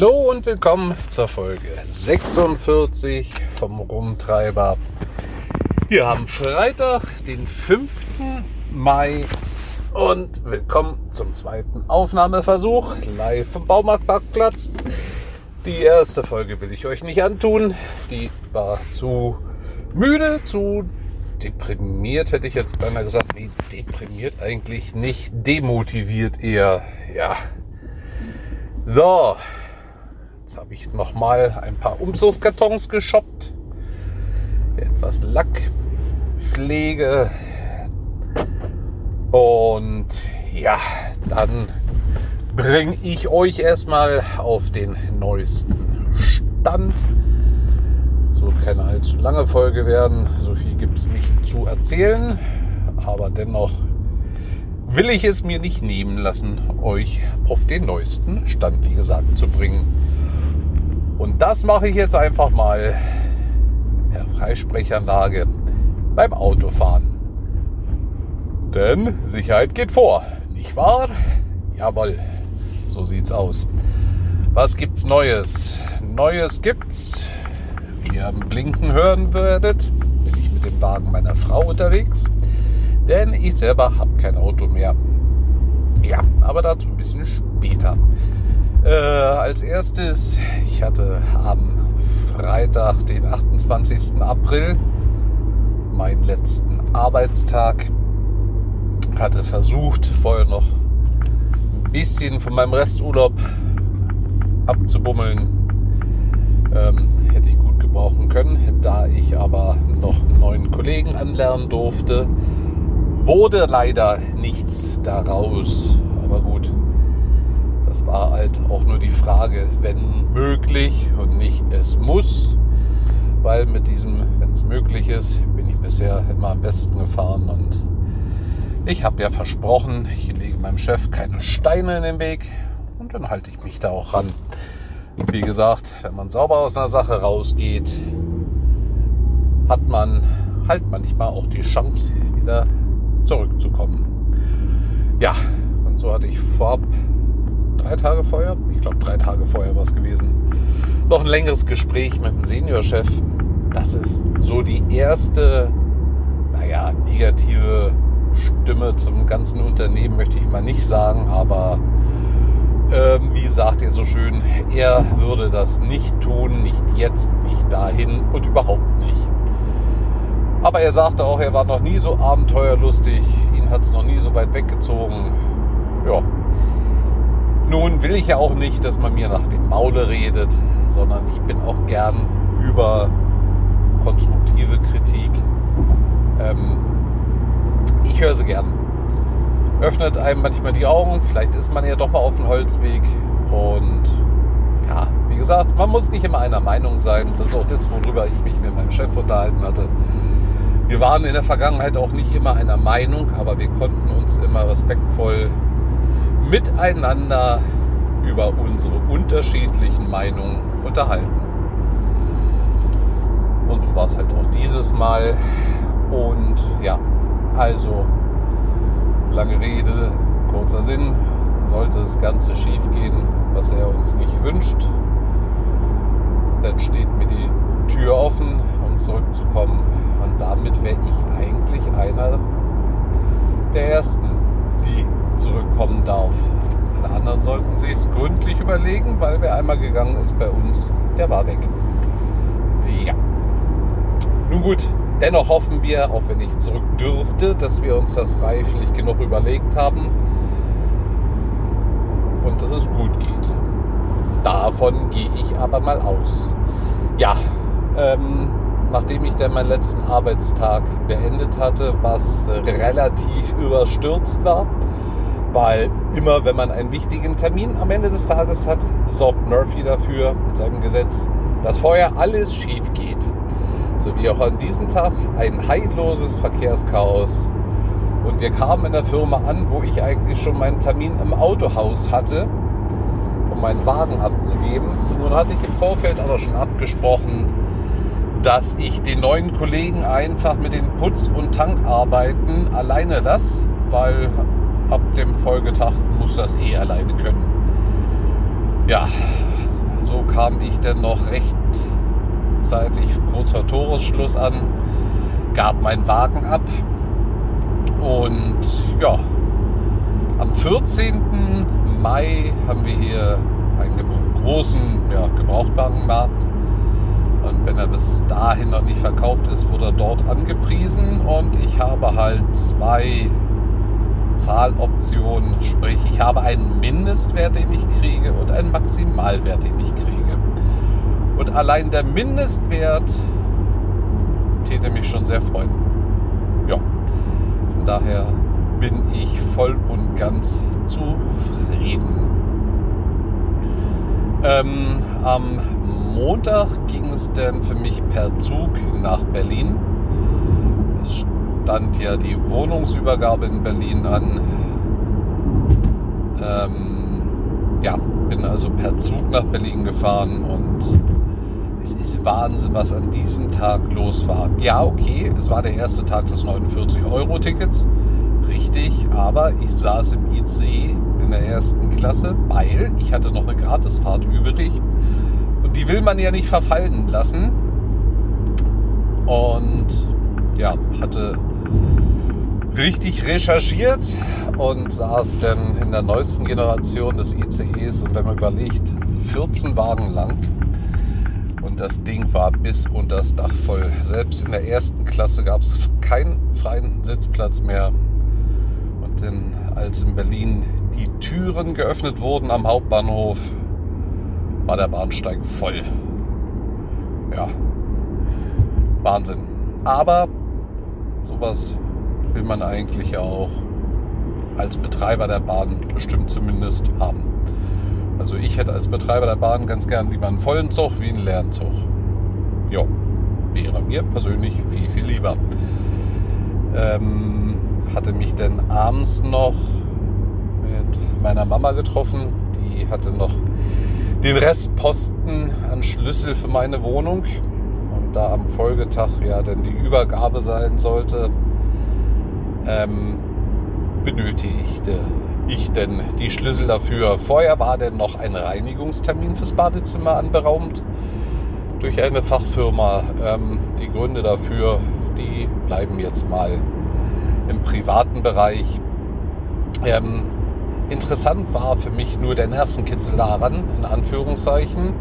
Hallo und willkommen zur Folge 46 vom Rumtreiber. Wir haben Freitag, den 5. Mai und willkommen zum zweiten Aufnahmeversuch live vom Baumarktparkplatz. Die erste Folge will ich euch nicht antun. Die war zu müde, zu deprimiert, hätte ich jetzt beinahe gesagt. Nee, deprimiert eigentlich nicht, demotiviert eher. Ja. So, Jetzt habe ich noch mal ein paar Umzugskartons geshoppt. Etwas Lackpflege. Und ja, dann bringe ich euch erstmal auf den neuesten Stand. So keine allzu lange Folge werden. So viel gibt es nicht zu erzählen. Aber dennoch will ich es mir nicht nehmen lassen, euch auf den neuesten Stand, wie gesagt, zu bringen. Und das mache ich jetzt einfach mal per Freisprechanlage beim Autofahren. Denn Sicherheit geht vor, nicht wahr? Jawohl, so sieht's aus. Was gibt's Neues? Neues gibt's. Wie ihr am Blinken hören werdet, bin ich mit dem Wagen meiner Frau unterwegs. Denn ich selber habe kein Auto mehr. Ja, aber dazu ein bisschen später. Äh, als erstes, ich hatte am Freitag, den 28. April, meinen letzten Arbeitstag. Hatte versucht, vorher noch ein bisschen von meinem Resturlaub abzubummeln. Ähm, hätte ich gut gebrauchen können. Da ich aber noch einen neuen Kollegen anlernen durfte, wurde leider nichts daraus. Aber gut, war halt auch nur die Frage, wenn möglich und nicht es muss. Weil mit diesem, wenn es möglich ist, bin ich bisher immer am besten gefahren und ich habe ja versprochen, ich lege meinem Chef keine Steine in den Weg und dann halte ich mich da auch ran. Wie gesagt, wenn man sauber aus einer Sache rausgeht, hat man halt manchmal auch die Chance, wieder zurückzukommen. Ja, und so hatte ich vorab drei Tage vorher, ich glaube drei Tage vorher war es gewesen, noch ein längeres Gespräch mit dem Seniorchef. Das ist so die erste, naja, negative Stimme zum ganzen Unternehmen, möchte ich mal nicht sagen, aber ähm, wie sagt er so schön, er würde das nicht tun, nicht jetzt, nicht dahin und überhaupt nicht. Aber er sagte auch, er war noch nie so abenteuerlustig, ihn hat es noch nie so weit weggezogen. Ja, nun will ich ja auch nicht, dass man mir nach dem Maule redet, sondern ich bin auch gern über konstruktive Kritik. Ähm, ich höre sie gern. Öffnet einem manchmal die Augen, vielleicht ist man ja doch mal auf dem Holzweg. Und ja, wie gesagt, man muss nicht immer einer Meinung sein. Das ist auch das, worüber ich mich mit meinem Chef unterhalten hatte. Wir waren in der Vergangenheit auch nicht immer einer Meinung, aber wir konnten uns immer respektvoll miteinander über unsere unterschiedlichen Meinungen unterhalten. Und so war es halt auch dieses Mal. Und ja, also lange Rede, kurzer Sinn. Sollte das Ganze schief gehen, was er uns nicht wünscht, dann steht mir die Tür offen, um zurückzukommen. Und damit wäre ich eigentlich einer der Ersten, die zurückkommen darf. Alle anderen sollten sich es gründlich überlegen, weil wer einmal gegangen ist bei uns, der war weg. Ja. Nun gut, dennoch hoffen wir, auch wenn ich zurück dürfte, dass wir uns das reiflich genug überlegt haben und dass es gut geht. Davon gehe ich aber mal aus. Ja, ähm, nachdem ich dann meinen letzten Arbeitstag beendet hatte, was relativ überstürzt war, weil immer, wenn man einen wichtigen Termin am Ende des Tages hat, sorgt Murphy dafür mit seinem Gesetz, dass vorher alles schief geht. So wie auch an diesem Tag ein heilloses Verkehrschaos. Und wir kamen in der Firma an, wo ich eigentlich schon meinen Termin im Autohaus hatte, um meinen Wagen abzugeben. Nun hatte ich im Vorfeld aber schon abgesprochen, dass ich den neuen Kollegen einfach mit den Putz- und Tankarbeiten alleine lasse, weil ab dem Folgetag muss das eh alleine können. Ja, so kam ich dann noch rechtzeitig kurz vor Toresschluss an, gab meinen Wagen ab und ja, am 14. Mai haben wir hier einen großen ja, Gebrauchtwagenmarkt. Und wenn er bis dahin noch nicht verkauft ist, wird er dort angepriesen. Und ich habe halt zwei Zahloptionen. Sprich, ich habe einen Mindestwert, den ich kriege und einen Maximalwert, den ich kriege. Und allein der Mindestwert täte mich schon sehr freuen. Ja, von daher bin ich voll und ganz zufrieden. Ähm, am Montag ging es dann für mich per Zug nach Berlin. Es stand ja die Wohnungsübergabe in Berlin an. Ähm, ja, bin also per Zug nach Berlin gefahren und es ist Wahnsinn, was an diesem Tag los war. Ja, okay, es war der erste Tag des 49-Euro-Tickets richtig, aber ich saß im IC in der ersten Klasse, weil ich hatte noch eine Gratisfahrt übrig und die will man ja nicht verfallen lassen. Und ja, hatte richtig recherchiert und saß dann in der neuesten Generation des ICEs und wenn man überlegt, 14 Wagen lang und das Ding war bis unter das Dach voll. Selbst in der ersten Klasse gab es keinen freien Sitzplatz mehr. Denn als in Berlin die Türen geöffnet wurden am Hauptbahnhof, war der Bahnsteig voll. Ja, Wahnsinn. Aber sowas will man eigentlich auch als Betreiber der Bahn bestimmt zumindest haben. Also ich hätte als Betreiber der Bahn ganz gern lieber einen vollen Zug wie einen leeren Zug. Ja, wäre mir persönlich viel, viel lieber. Ähm, hatte mich dann abends noch mit meiner Mama getroffen. Die hatte noch den Restposten an Schlüssel für meine Wohnung. Und da am Folgetag ja dann die Übergabe sein sollte, ähm, benötigte ich denn die Schlüssel dafür. Vorher war denn noch ein Reinigungstermin fürs Badezimmer anberaumt durch eine Fachfirma. Ähm, die Gründe dafür, die bleiben jetzt mal im privaten Bereich. Ähm, interessant war für mich nur der Nervenkitzel daran, in Anführungszeichen.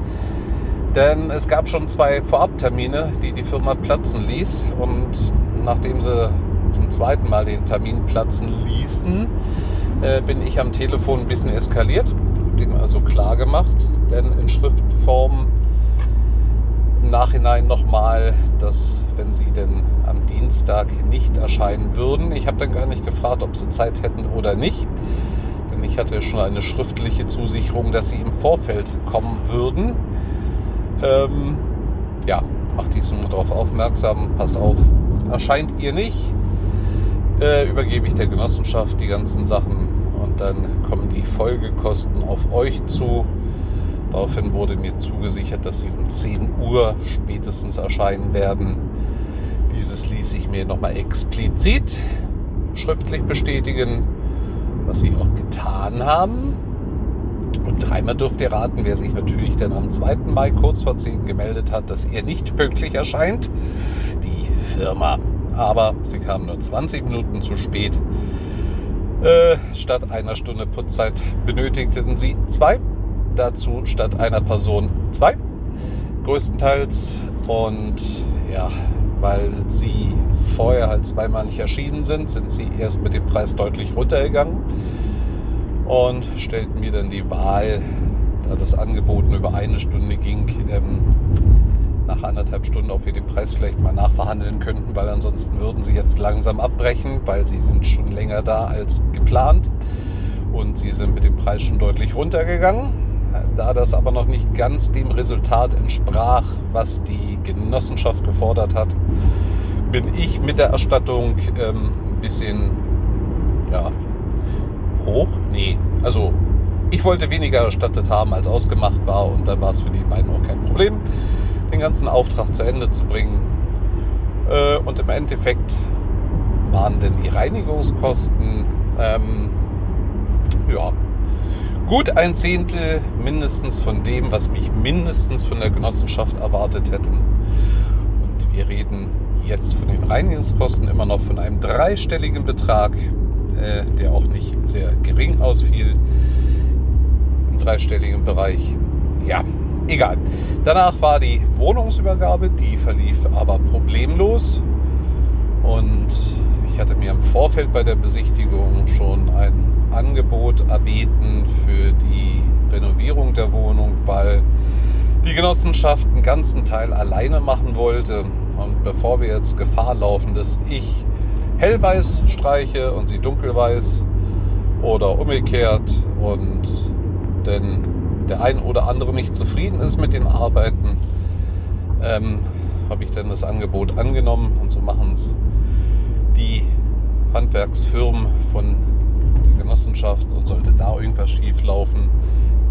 Denn es gab schon zwei Vorabtermine, die die Firma platzen ließ. Und nachdem sie zum zweiten Mal den Termin platzen ließen, äh, bin ich am Telefon ein bisschen eskaliert. Dem also klar gemacht, denn in Schriftform im Nachhinein nochmal, dass wenn sie denn am Dienstag nicht erscheinen würden, ich habe dann gar nicht gefragt, ob sie Zeit hätten oder nicht, denn ich hatte schon eine schriftliche Zusicherung, dass sie im Vorfeld kommen würden. Ähm, ja, macht dies nur darauf aufmerksam, passt auf, erscheint ihr nicht, äh, übergebe ich der Genossenschaft die ganzen Sachen und dann kommen die Folgekosten auf euch zu. Daraufhin wurde mir zugesichert, dass sie um 10 Uhr spätestens erscheinen werden. Dieses ließ ich mir nochmal explizit schriftlich bestätigen, was sie auch getan haben. Und dreimal dürft ihr raten, wer sich natürlich dann am 2. Mai kurz vor 10 gemeldet hat, dass er nicht pünktlich erscheint. Die Firma. Aber sie kam nur 20 Minuten zu spät. Äh, statt einer Stunde Putzzeit benötigten sie zwei dazu statt einer Person zwei, größtenteils. Und ja, weil sie vorher halt zweimal nicht erschienen sind, sind sie erst mit dem Preis deutlich runtergegangen und stellten mir dann die Wahl, da das Angebot über eine Stunde ging, ähm, nach anderthalb Stunden, ob wir den Preis vielleicht mal nachverhandeln könnten, weil ansonsten würden sie jetzt langsam abbrechen, weil sie sind schon länger da als geplant und sie sind mit dem Preis schon deutlich runtergegangen. Da das aber noch nicht ganz dem Resultat entsprach, was die Genossenschaft gefordert hat, bin ich mit der Erstattung ähm, ein bisschen ja, hoch. Nee, also ich wollte weniger erstattet haben, als ausgemacht war und dann war es für die beiden auch kein Problem, den ganzen Auftrag zu Ende zu bringen. Äh, und im Endeffekt waren denn die Reinigungskosten ähm, ja, gut ein Zehntel mindestens von dem, was mich mindestens von der Genossenschaft erwartet hätten. Und wir reden jetzt von den Reinigungskosten immer noch von einem dreistelligen Betrag, äh, der auch nicht sehr gering ausfiel, im dreistelligen Bereich. Ja, egal. Danach war die Wohnungsübergabe, die verlief aber problemlos. Und ich hatte mir im Vorfeld bei der Besichtigung schon ein Angebot erbeten für die Renovierung der Wohnung, weil die Genossenschaft einen ganzen Teil alleine machen wollte. Und bevor wir jetzt Gefahr laufen, dass ich hellweiß streiche und sie dunkelweiß oder umgekehrt und denn der ein oder andere nicht zufrieden ist mit den Arbeiten, ähm, habe ich dann das Angebot angenommen und so machen es die Handwerksfirmen von der Genossenschaft und sollte da irgendwas schief laufen,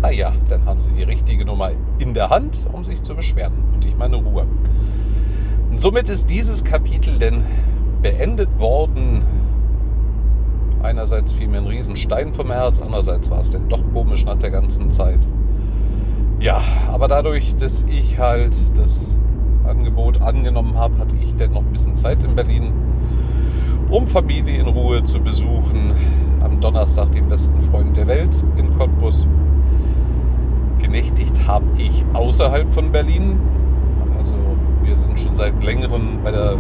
naja, dann haben sie die richtige Nummer in der Hand, um sich zu beschweren. Und ich meine Ruhe. Und somit ist dieses Kapitel denn beendet worden. Einerseits fiel mir ein Riesenstein vom Herz, andererseits war es denn doch komisch nach der ganzen Zeit. Ja, aber dadurch, dass ich halt das Angebot angenommen habe, hatte ich dann noch ein bisschen Zeit in Berlin, um Familie in Ruhe zu besuchen. Am Donnerstag den besten Freund der Welt in Cottbus. Genächtigt habe ich außerhalb von Berlin. Also wir sind schon seit längerem bei der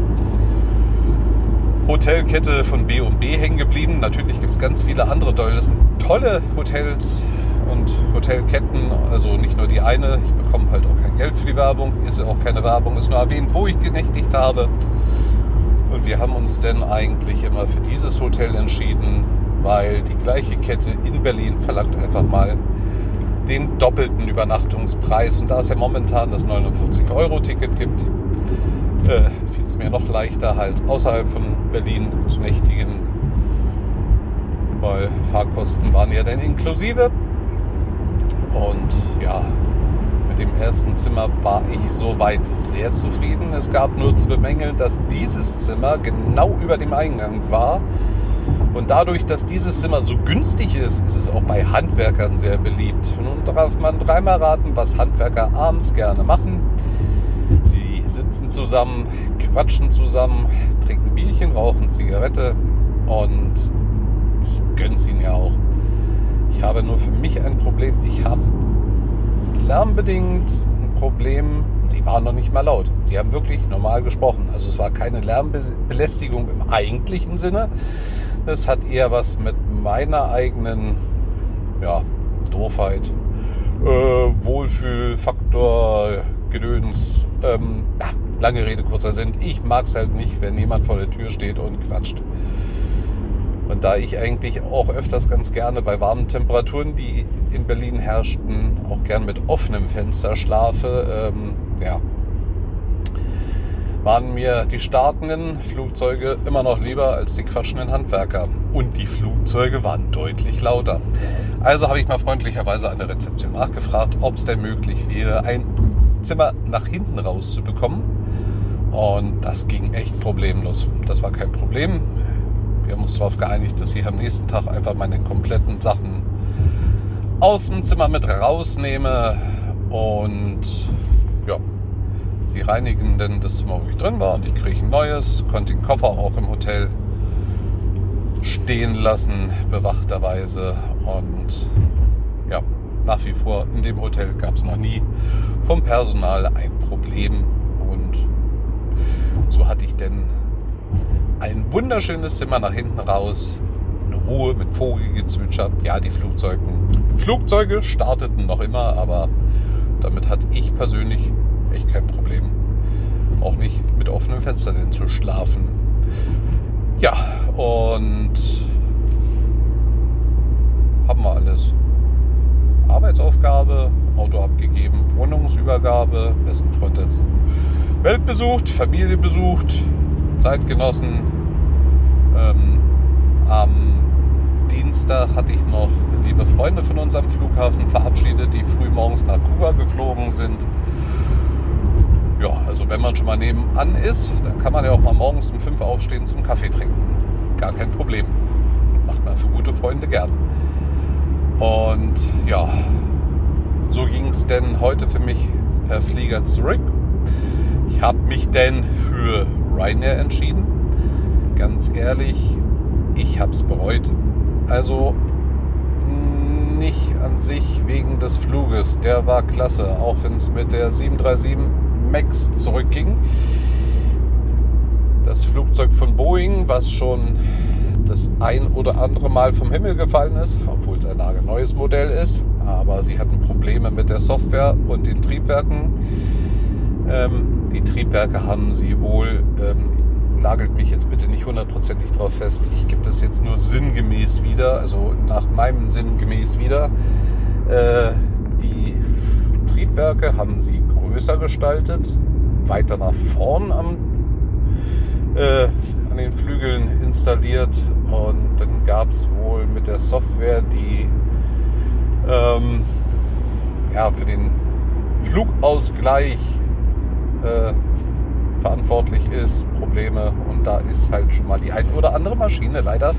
Hotelkette von B&B hängen geblieben. Natürlich gibt es ganz viele andere tolle Hotels und Hotelketten. Also nicht nur die eine. Ich bekomme halt auch kein Geld für die Werbung. Ist auch keine Werbung. Ist nur erwähnt, wo ich genächtigt habe. Und wir haben uns denn eigentlich immer für dieses Hotel entschieden, weil die gleiche Kette in Berlin verlangt einfach mal den doppelten Übernachtungspreis. Und da es ja momentan das 49-Euro-Ticket gibt, äh, fiel es mir noch leichter, halt außerhalb von Berlin zu nächtigen, weil Fahrkosten waren ja dann inklusive. Und ja, mit dem ersten Zimmer war ich soweit sehr zufrieden. Es gab nur zu bemängeln, dass dieses Zimmer genau über dem Eingang war. Und dadurch, dass dieses Zimmer so günstig ist, ist es auch bei Handwerkern sehr beliebt. Nun darf man dreimal raten, was Handwerker abends gerne machen. Sie sitzen zusammen, quatschen zusammen, trinken Bierchen, rauchen Zigarette und ich gönn's ihnen ja auch. Ich habe nur für mich ein Problem. Ich habe lärmbedingt ein Problem. Sie waren noch nicht mal laut. Sie haben wirklich normal gesprochen. Also es war keine Lärmbelästigung im eigentlichen Sinne. Es hat eher was mit meiner eigenen ja, Doofheit, äh, Wohlfühlfaktor, Gedöns. Ähm, ja, lange Rede, kurzer Sinn. Ich mag es halt nicht, wenn jemand vor der Tür steht und quatscht. Und da ich eigentlich auch öfters ganz gerne bei warmen Temperaturen, die in Berlin herrschten, auch gern mit offenem Fenster schlafe, ähm, ja, waren mir die startenden Flugzeuge immer noch lieber als die quatschenden Handwerker. Und die Flugzeuge waren deutlich lauter. Also habe ich mal freundlicherweise an der Rezeption nachgefragt, ob es denn möglich wäre, ein Zimmer nach hinten rauszubekommen. Und das ging echt problemlos. Das war kein Problem. Wir haben uns darauf geeinigt, dass ich am nächsten Tag einfach meine kompletten Sachen aus dem Zimmer mit rausnehme und ja, sie reinigen dann das Zimmer, wo ich drin war und ich kriege ein neues, konnte den Koffer auch im Hotel stehen lassen, bewachterweise und ja, nach wie vor in dem Hotel gab es noch nie vom Personal ein Problem und so hatte ich denn ein wunderschönes Zimmer nach hinten raus. In Ruhe mit Vogelgezwitscher. Ja, die Flugzeuge, Flugzeuge starteten noch immer, aber damit hatte ich persönlich echt kein Problem. Auch nicht mit offenem Fenster denn zu schlafen. Ja, und haben wir alles. Arbeitsaufgabe, Auto abgegeben, Wohnungsübergabe, besten Freund Welt besucht, Familie besucht, Zeitgenossen. Ähm, am Dienstag hatte ich noch liebe Freunde von unserem Flughafen verabschiedet, die früh morgens nach Kuba geflogen sind. Ja, also wenn man schon mal nebenan ist, dann kann man ja auch mal morgens um 5 aufstehen zum Kaffee trinken. Gar kein Problem. Macht man für gute Freunde gern. Und ja, so ging es denn heute für mich per Flieger zurück. Ich habe mich denn für Ryanair entschieden. Ganz ehrlich, ich habe es bereut. Also nicht an sich wegen des Fluges, der war klasse, auch wenn es mit der 737 MAX zurückging. Das Flugzeug von Boeing, was schon das ein oder andere Mal vom Himmel gefallen ist, obwohl es ein neues Modell ist. Aber sie hatten Probleme mit der Software und den Triebwerken. Ähm, die Triebwerke haben sie wohl, ähm, nagelt mich jetzt bitte nicht hundertprozentig drauf fest, ich gebe das jetzt nur sinngemäß wieder, also nach meinem Sinn gemäß wieder. Äh, die Triebwerke haben sie größer gestaltet, weiter nach vorn am, äh, an den Flügeln installiert und dann gab es wohl mit der Software, die ähm, ja, für den Flugausgleich äh, verantwortlich ist, Probleme. Und da ist halt schon mal die ein oder andere Maschine leider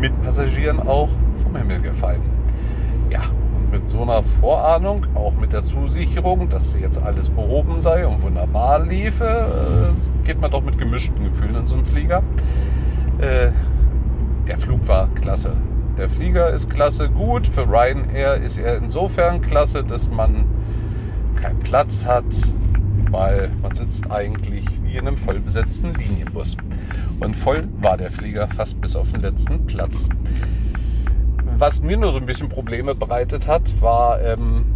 mit Passagieren auch vom Himmel gefallen. Ja, und mit so einer Vorahnung, auch mit der Zusicherung, dass jetzt alles behoben sei und wunderbar liefe, äh, geht man doch mit gemischten Gefühlen in so einen Flieger. Äh, der Flug war klasse. Der Flieger ist klasse, gut. Für Ryanair ist er insofern klasse, dass man keinen Platz hat, weil man sitzt eigentlich wie in einem vollbesetzten Linienbus. Und voll war der Flieger fast bis auf den letzten Platz. Was mir nur so ein bisschen Probleme bereitet hat, war, ähm,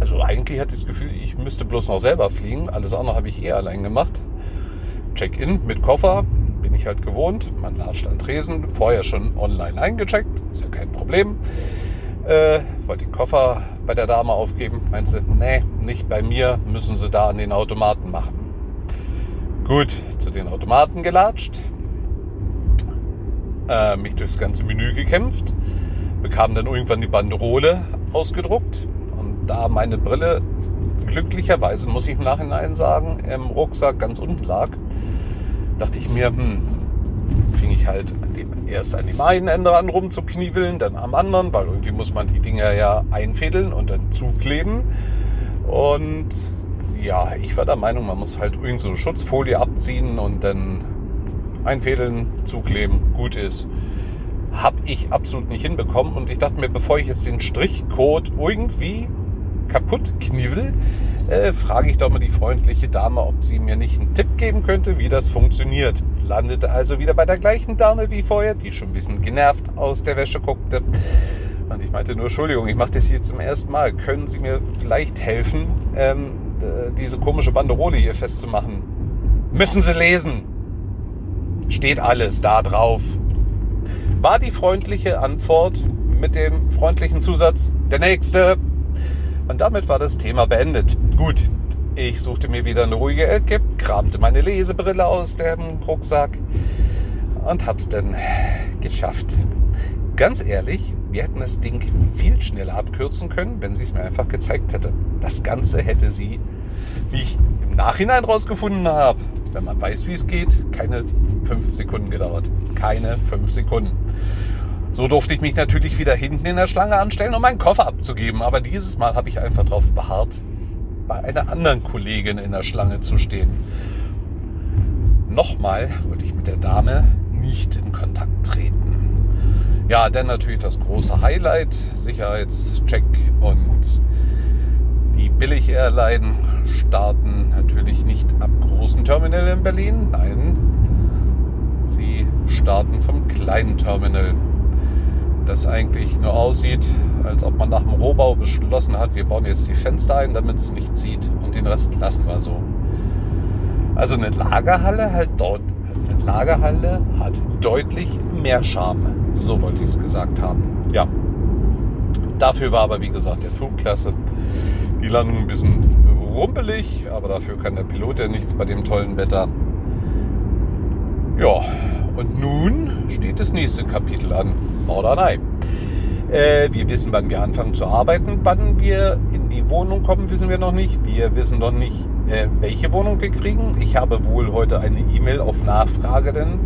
also eigentlich hatte ich das Gefühl, ich müsste bloß noch selber fliegen. Alles andere habe ich eh allein gemacht. Check-in mit Koffer, bin ich halt gewohnt. Man latscht an Tresen, vorher schon online eingecheckt, ist ja kein Problem. Äh, wollte den Koffer bei der Dame aufgeben. Meint sie, nee, nicht bei mir, müssen sie da an den Automaten machen. Gut, zu den Automaten gelatscht, äh, mich durchs ganze Menü gekämpft, bekam dann irgendwann die Banderole ausgedruckt und da meine Brille glücklicherweise, muss ich im Nachhinein sagen, im Rucksack ganz unten lag, dachte ich mir, hm, fing ich halt an dem, erst an dem einen Ende an rumzukniebeln, dann am anderen, weil irgendwie muss man die Dinger ja einfädeln und dann zukleben. Und ja, ich war der Meinung, man muss halt irgend so eine Schutzfolie abziehen und dann einfädeln, zukleben, gut ist. Hab ich absolut nicht hinbekommen und ich dachte mir, bevor ich jetzt den Strichcode irgendwie kaputt knivel, äh, frage ich doch mal die freundliche Dame, ob sie mir nicht einen Tipp geben könnte, wie das funktioniert. Landete also wieder bei der gleichen Dame wie vorher, die schon ein bisschen genervt aus der Wäsche guckte. Und ich meinte nur, Entschuldigung, ich mache das hier zum ersten Mal. Können Sie mir vielleicht helfen, ähm, äh, diese komische Banderole hier festzumachen? Müssen Sie lesen. Steht alles da drauf. War die freundliche Antwort mit dem freundlichen Zusatz, der nächste. Und damit war das Thema beendet. Gut, ich suchte mir wieder eine ruhige Ecke, kramte meine Lesebrille aus dem Rucksack und hab's dann geschafft. Ganz ehrlich, wir hätten das Ding viel schneller abkürzen können, wenn sie es mir einfach gezeigt hätte. Das Ganze hätte sie, wie ich im Nachhinein rausgefunden habe, wenn man weiß, wie es geht, keine fünf Sekunden gedauert. Keine fünf Sekunden. So durfte ich mich natürlich wieder hinten in der Schlange anstellen, um meinen Koffer abzugeben. Aber dieses Mal habe ich einfach darauf beharrt, bei einer anderen Kollegin in der Schlange zu stehen. Nochmal wollte ich mit der Dame nicht in Kontakt treten. Ja, dann natürlich das große Highlight, Sicherheitscheck und die Billig-Airline starten natürlich nicht am großen Terminal in Berlin, nein, sie starten vom kleinen Terminal das eigentlich nur aussieht, als ob man nach dem Rohbau beschlossen hat, wir bauen jetzt die Fenster ein, damit es nicht zieht und den Rest lassen wir so. Also eine Lagerhalle halt dort, eine Lagerhalle hat deutlich mehr Charme. So wollte ich es gesagt haben. Ja. Dafür war aber wie gesagt der Flugklasse. Die Landung ein bisschen rumpelig, aber dafür kann der Pilot ja nichts bei dem tollen Wetter. Ja, und nun steht das nächste Kapitel an. Oder nein? Äh, wir wissen, wann wir anfangen zu arbeiten. Wann wir in die Wohnung kommen, wissen wir noch nicht. Wir wissen noch nicht, äh, welche Wohnung wir kriegen. Ich habe wohl heute eine E-Mail auf Nachfrage denn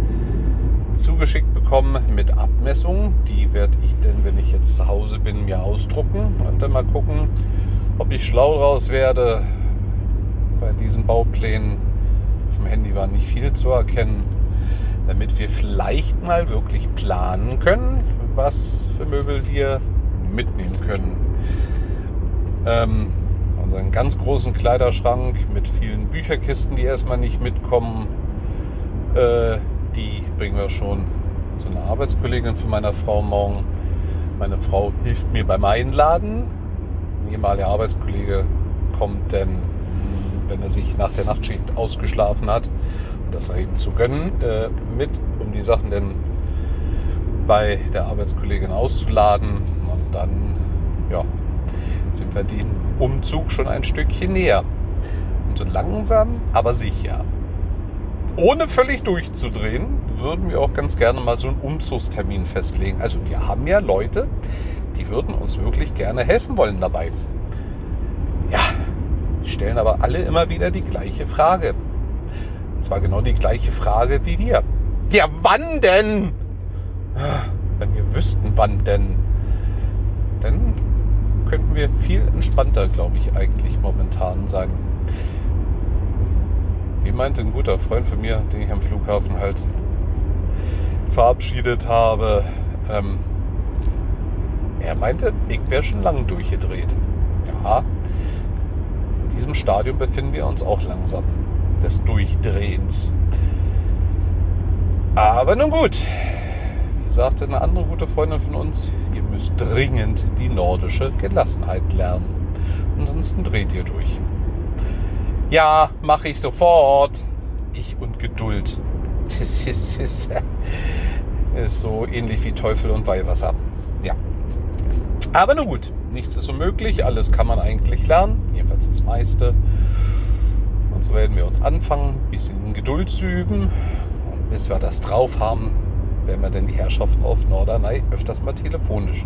zugeschickt bekommen mit Abmessungen. Die werde ich denn, wenn ich jetzt zu Hause bin, mir ausdrucken und dann mal gucken, ob ich schlau draus werde. Bei diesen Bauplänen auf dem Handy war nicht viel zu erkennen, damit wir vielleicht mal wirklich planen können, was für Möbel wir mitnehmen können. Ähm, einen ganz großen Kleiderschrank mit vielen Bücherkisten, die erstmal nicht mitkommen. Äh, die bringen wir schon zu einer Arbeitskollegin von meiner Frau morgen. Meine Frau hilft mir beim Einladen. Ein ehemaliger Arbeitskollege kommt denn, wenn er sich nach der Nachtschicht ausgeschlafen hat, das eben zu gönnen, äh, mit, um die Sachen denn bei der Arbeitskollegin auszuladen. Und dann ja, sind wir den Umzug schon ein Stückchen näher. Und so langsam, aber sicher ohne völlig durchzudrehen, würden wir auch ganz gerne mal so einen Umzugstermin festlegen. Also wir haben ja Leute, die würden uns wirklich gerne helfen wollen dabei. Ja, stellen aber alle immer wieder die gleiche Frage. Und zwar genau die gleiche Frage wie wir. Ja, wann denn? Wenn wir wüssten, wann denn, dann könnten wir viel entspannter, glaube ich, eigentlich momentan sein wie meinte ein guter Freund von mir, den ich am Flughafen halt verabschiedet habe, ähm, er meinte, ich wäre schon lange durchgedreht. Ja, in diesem Stadium befinden wir uns auch langsam des Durchdrehens. Aber nun gut, wie sagte eine andere gute Freundin von uns, ihr müsst dringend die nordische Gelassenheit lernen. Ansonsten dreht ihr durch. Ja, mache ich sofort. Ich und Geduld. Das ist, ist, ist so ähnlich wie Teufel und Weihwasser. Ja. Aber nun gut, nichts ist unmöglich. Alles kann man eigentlich lernen. Jedenfalls das meiste. Und so werden wir uns anfangen, ein bisschen Geduld zu üben. Und bis wir das drauf haben, werden wir dann die Herrschaften auf Norderney öfters mal telefonisch,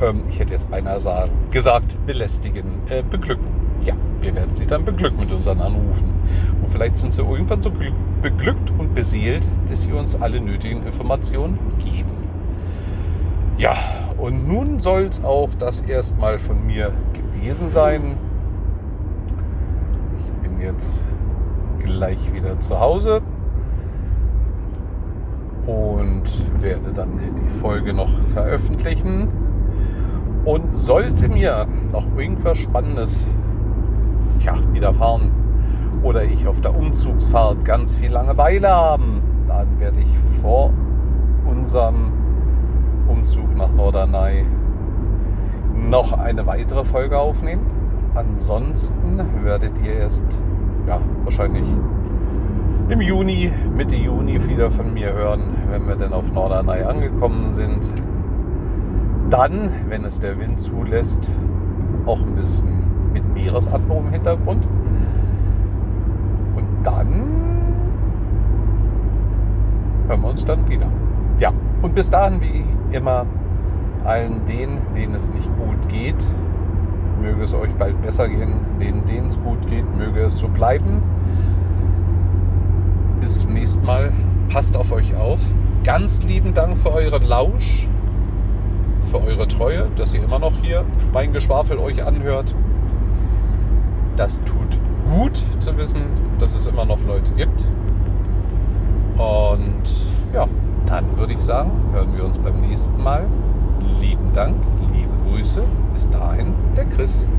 ähm, ich hätte jetzt beinahe sagen, gesagt, belästigen, äh, beglücken ja, wir werden sie dann beglückt mit unseren Anrufen. Und vielleicht sind sie irgendwann so beglückt und beseelt, dass sie uns alle nötigen Informationen geben. Ja, und nun soll es auch das erstmal von mir gewesen sein. Jetzt gleich wieder zu Hause und werde dann die Folge noch veröffentlichen. Und sollte mir noch irgendwas Spannendes tja, widerfahren oder ich auf der Umzugsfahrt ganz viel Langeweile haben, dann werde ich vor unserem Umzug nach Norderney noch eine weitere Folge aufnehmen. Ansonsten werdet ihr erst ja, wahrscheinlich im Juni, Mitte Juni wieder von mir hören, wenn wir dann auf Norderney angekommen sind. Dann, wenn es der Wind zulässt, auch ein bisschen mit Meeresatmung im Hintergrund. Und dann hören wir uns dann wieder. Ja, und bis dahin, wie immer, allen denen, denen es nicht gut geht, möge es euch bald besser gehen. Denen, denen es gut geht, möge es so bleiben. Bis zum nächsten Mal. Passt auf euch auf. Ganz lieben Dank für euren Lausch, für eure Treue, dass ihr immer noch hier mein Geschwafel euch anhört das tut gut zu wissen, dass es immer noch Leute gibt. Und ja, dann würde ich sagen, hören wir uns beim nächsten Mal. Lieben Dank, Grüße. Bis dahin, der Chris.